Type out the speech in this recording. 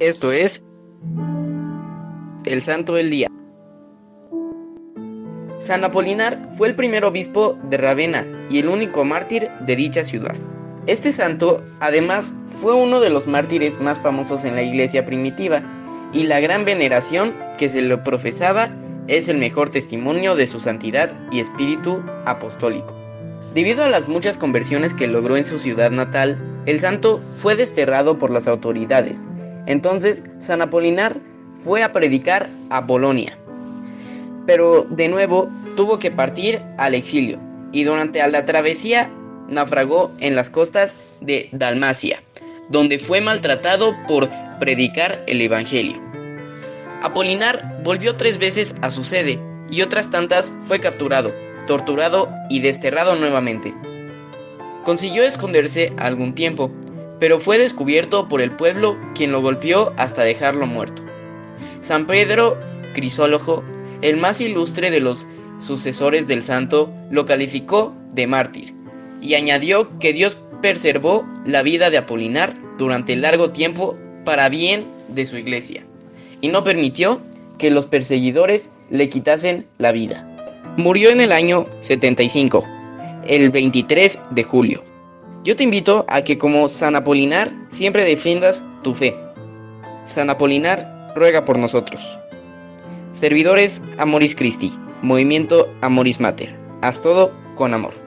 Esto es el Santo del Día. San Apolinar fue el primer obispo de Ravenna y el único mártir de dicha ciudad. Este santo, además, fue uno de los mártires más famosos en la iglesia primitiva, y la gran veneración que se le profesaba es el mejor testimonio de su santidad y espíritu apostólico. Debido a las muchas conversiones que logró en su ciudad natal, el santo fue desterrado por las autoridades. Entonces, San Apolinar fue a predicar a Bolonia. Pero de nuevo tuvo que partir al exilio y durante la travesía naufragó en las costas de Dalmacia, donde fue maltratado por predicar el Evangelio. Apolinar volvió tres veces a su sede y otras tantas fue capturado, torturado y desterrado nuevamente. Consiguió esconderse algún tiempo, pero fue descubierto por el pueblo quien lo golpeó hasta dejarlo muerto. San Pedro Crisólogo, el más ilustre de los sucesores del santo, lo calificó de mártir y añadió que Dios preservó la vida de Apolinar durante largo tiempo para bien de su iglesia y no permitió que los perseguidores le quitasen la vida. Murió en el año 75, el 23 de julio. Yo te invito a que como San Apolinar siempre defiendas tu fe. San Apolinar ruega por nosotros. Servidores Amoris Christi, Movimiento Amoris Mater. Haz todo con amor.